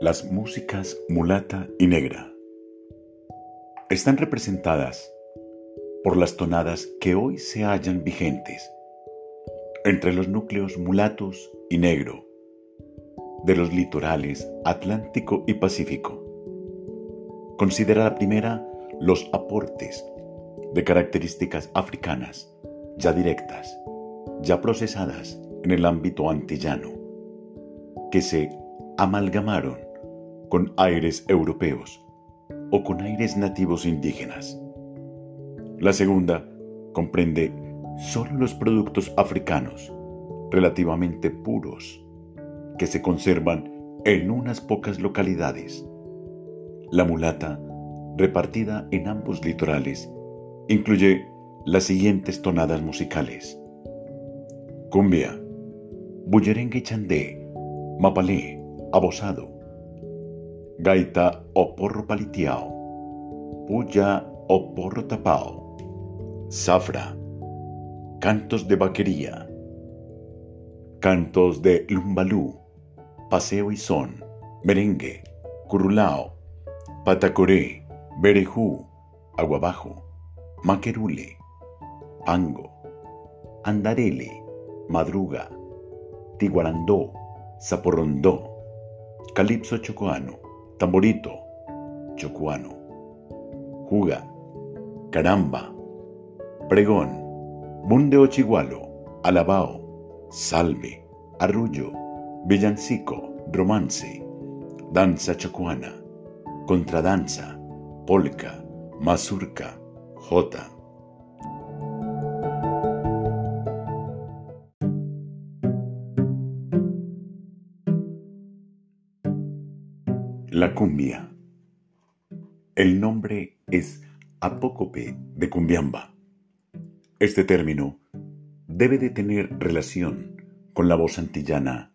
Las músicas mulata y negra están representadas por las tonadas que hoy se hallan vigentes entre los núcleos mulatos y negro de los litorales Atlántico y Pacífico. Considera la primera los aportes de características africanas ya directas, ya procesadas en el ámbito antillano, que se amalgamaron con aires europeos o con aires nativos indígenas. La segunda comprende solo los productos africanos relativamente puros que se conservan en unas pocas localidades. La mulata, repartida en ambos litorales, incluye las siguientes tonadas musicales. Cumbia, bullerengue chandé, mapalé, abosado, gaita o porro paliteado, puya o porro tapao, zafra, cantos de vaquería, cantos de lumbalú, paseo y son, merengue, curulao, patacoré, berejú, aguabajo, maquerule, pango, andarele, madruga, tiguarandó, zaporrondó, calipso chocoano, tamborito, chocuano, juga, caramba, pregón, bundeo chigualo, alabao, salve, arrullo, villancico, romance, danza chocuana, contradanza, polka, mazurca, jota. La cumbia. El nombre es apócope de cumbiamba. Este término debe de tener relación con la voz antillana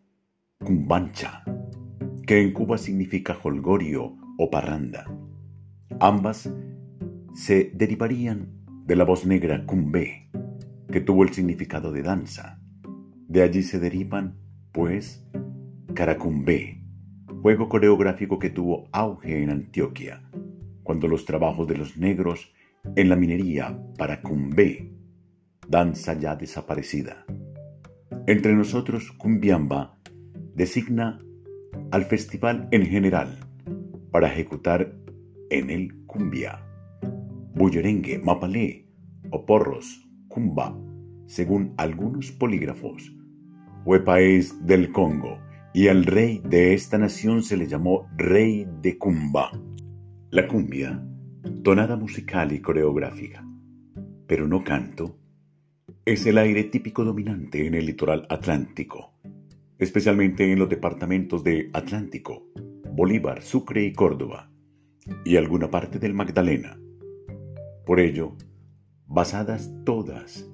cumbancha, que en Cuba significa holgorio o parranda. Ambas se derivarían de la voz negra cumbé, que tuvo el significado de danza. De allí se derivan, pues, caracumbé, juego coreográfico que tuvo auge en Antioquia, cuando los trabajos de los negros en la minería para cumbé, danza ya desaparecida. Entre nosotros, cumbiamba designa al festival en general para ejecutar en el cumbia, bullerengue, mapalé o porros, cumba, según algunos polígrafos. Fue país del Congo y al rey de esta nación se le llamó rey de Cumba. La cumbia, tonada musical y coreográfica, pero no canto, es el aire típico dominante en el litoral atlántico, especialmente en los departamentos de Atlántico, Bolívar, Sucre y Córdoba, y alguna parte del Magdalena. Por ello, basadas todas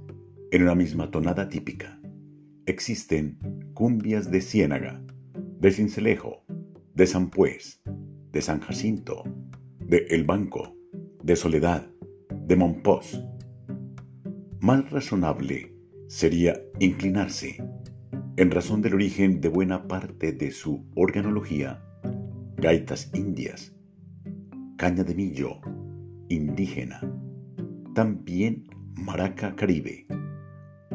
en una misma tonada típica, existen cumbias de Ciénaga, de Cincelejo, de San Pues, de San Jacinto, de El Banco, de Soledad, de Monpós. Más razonable sería inclinarse, en razón del origen de buena parte de su organología, gaitas indias, caña de millo, indígena, también maraca caribe,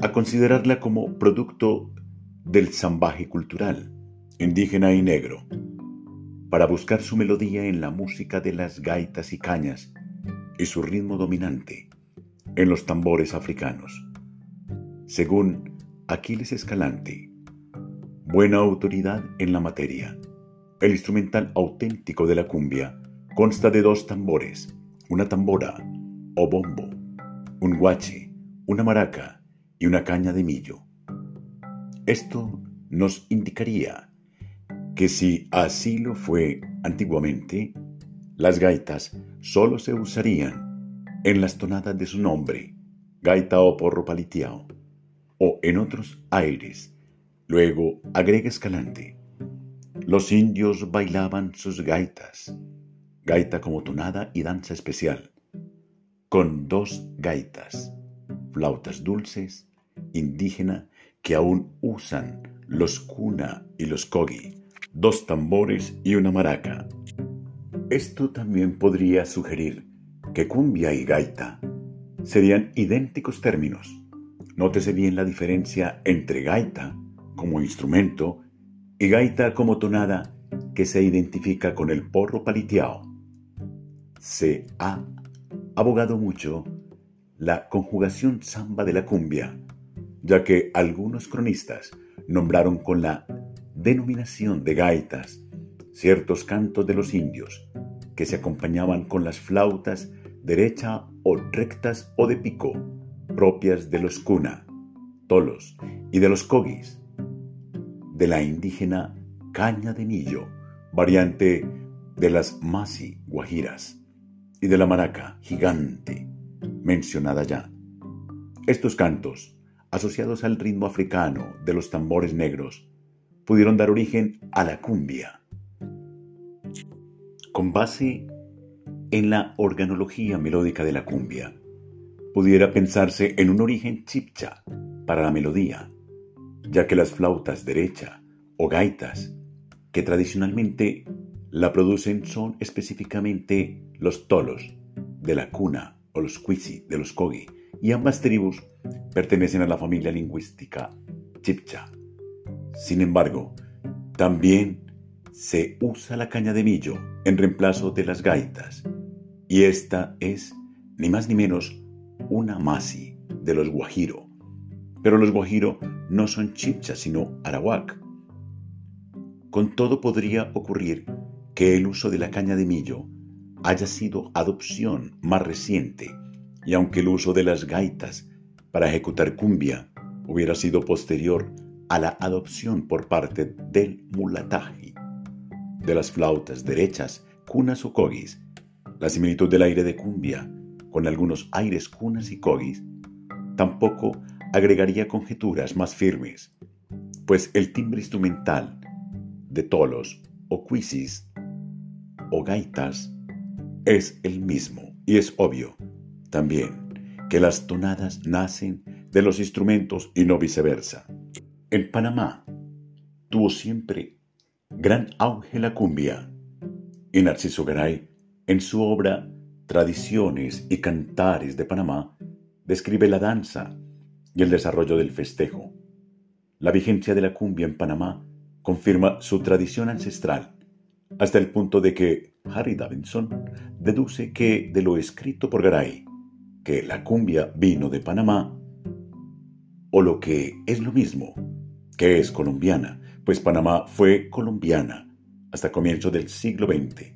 a considerarla como producto del zambaje cultural, indígena y negro, para buscar su melodía en la música de las gaitas y cañas y su ritmo dominante en los tambores africanos. Según Aquiles Escalante, buena autoridad en la materia, el instrumental auténtico de la cumbia consta de dos tambores, una tambora o bombo, un guache, una maraca y una caña de millo. Esto nos indicaría que si así lo fue antiguamente, las gaitas solo se usarían en las tonadas de su nombre, gaita o porro paliteado, o en otros aires. Luego agrega Escalante. Los indios bailaban sus gaitas, gaita como tonada y danza especial, con dos gaitas, flautas dulces, indígena que aún usan los kuna y los kogi, dos tambores y una maraca. Esto también podría sugerir que cumbia y gaita serían idénticos términos. Nótese bien la diferencia entre gaita como instrumento y gaita como tonada que se identifica con el porro paliteado. Se ha abogado mucho la conjugación samba de la cumbia, ya que algunos cronistas nombraron con la denominación de gaitas ciertos cantos de los indios que se acompañaban con las flautas derecha o rectas o de pico, propias de los cuna, tolos y de los cogis, de la indígena caña de millo, variante de las masi guajiras y de la maraca gigante, mencionada ya. Estos cantos, asociados al ritmo africano de los tambores negros, pudieron dar origen a la cumbia. Con base en la organología melódica de la cumbia, pudiera pensarse en un origen chipcha para la melodía, ya que las flautas derecha o gaitas, que tradicionalmente la producen son específicamente los tolos de la cuna o los cuisi de los kogi, y ambas tribus pertenecen a la familia lingüística chipcha. Sin embargo, también se usa la caña de millo en reemplazo de las gaitas, y esta es, ni más ni menos, una masi de los guajiro. Pero los guajiro no son chipcha, sino arawak. Con todo podría ocurrir que el uso de la caña de millo haya sido adopción más reciente, y aunque el uso de las gaitas para ejecutar cumbia hubiera sido posterior a la adopción por parte del mulataji, de las flautas derechas, cunas o cogis, la similitud del aire de cumbia con algunos aires cunas y cogis tampoco agregaría conjeturas más firmes, pues el timbre instrumental de tolos o cuisis o gaitas es el mismo y es obvio también que las tonadas nacen de los instrumentos y no viceversa. En Panamá tuvo siempre gran auge la cumbia y Narciso Garay, en su obra Tradiciones y Cantares de Panamá, describe la danza y el desarrollo del festejo. La vigencia de la cumbia en Panamá confirma su tradición ancestral, hasta el punto de que Harry Davidson deduce que de lo escrito por Garay, que la cumbia vino de Panamá, o lo que es lo mismo, que es colombiana, pues Panamá fue colombiana hasta comienzo del siglo XX.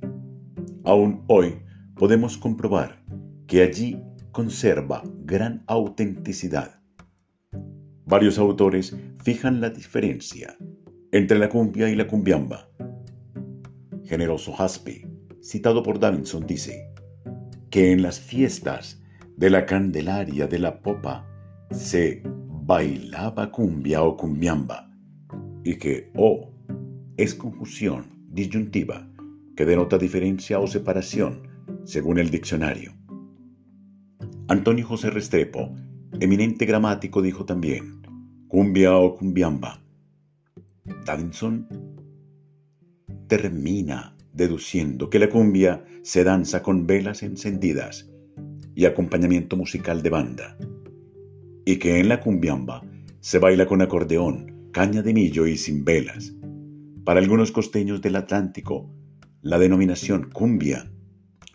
Aún hoy podemos comprobar que allí conserva gran autenticidad. Varios autores fijan la diferencia entre la cumbia y la cumbiamba. Generoso Haspe, citado por Davidson, dice que en las fiestas de la Candelaria de la Popa se bailaba cumbia o cumbiamba y que O es conjunción disyuntiva que denota diferencia o separación según el diccionario. Antonio José Restrepo, eminente gramático, dijo también cumbia o cumbiamba Davinson termina deduciendo que la cumbia se danza con velas encendidas y acompañamiento musical de banda, y que en la cumbiamba se baila con acordeón, caña de millo y sin velas. Para algunos costeños del Atlántico, la denominación cumbia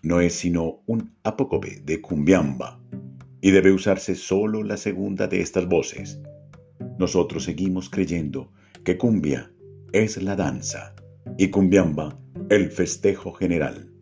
no es sino un apócope de cumbiamba y debe usarse solo la segunda de estas voces. Nosotros seguimos creyendo que cumbia es la danza y cumbiamba el festejo general.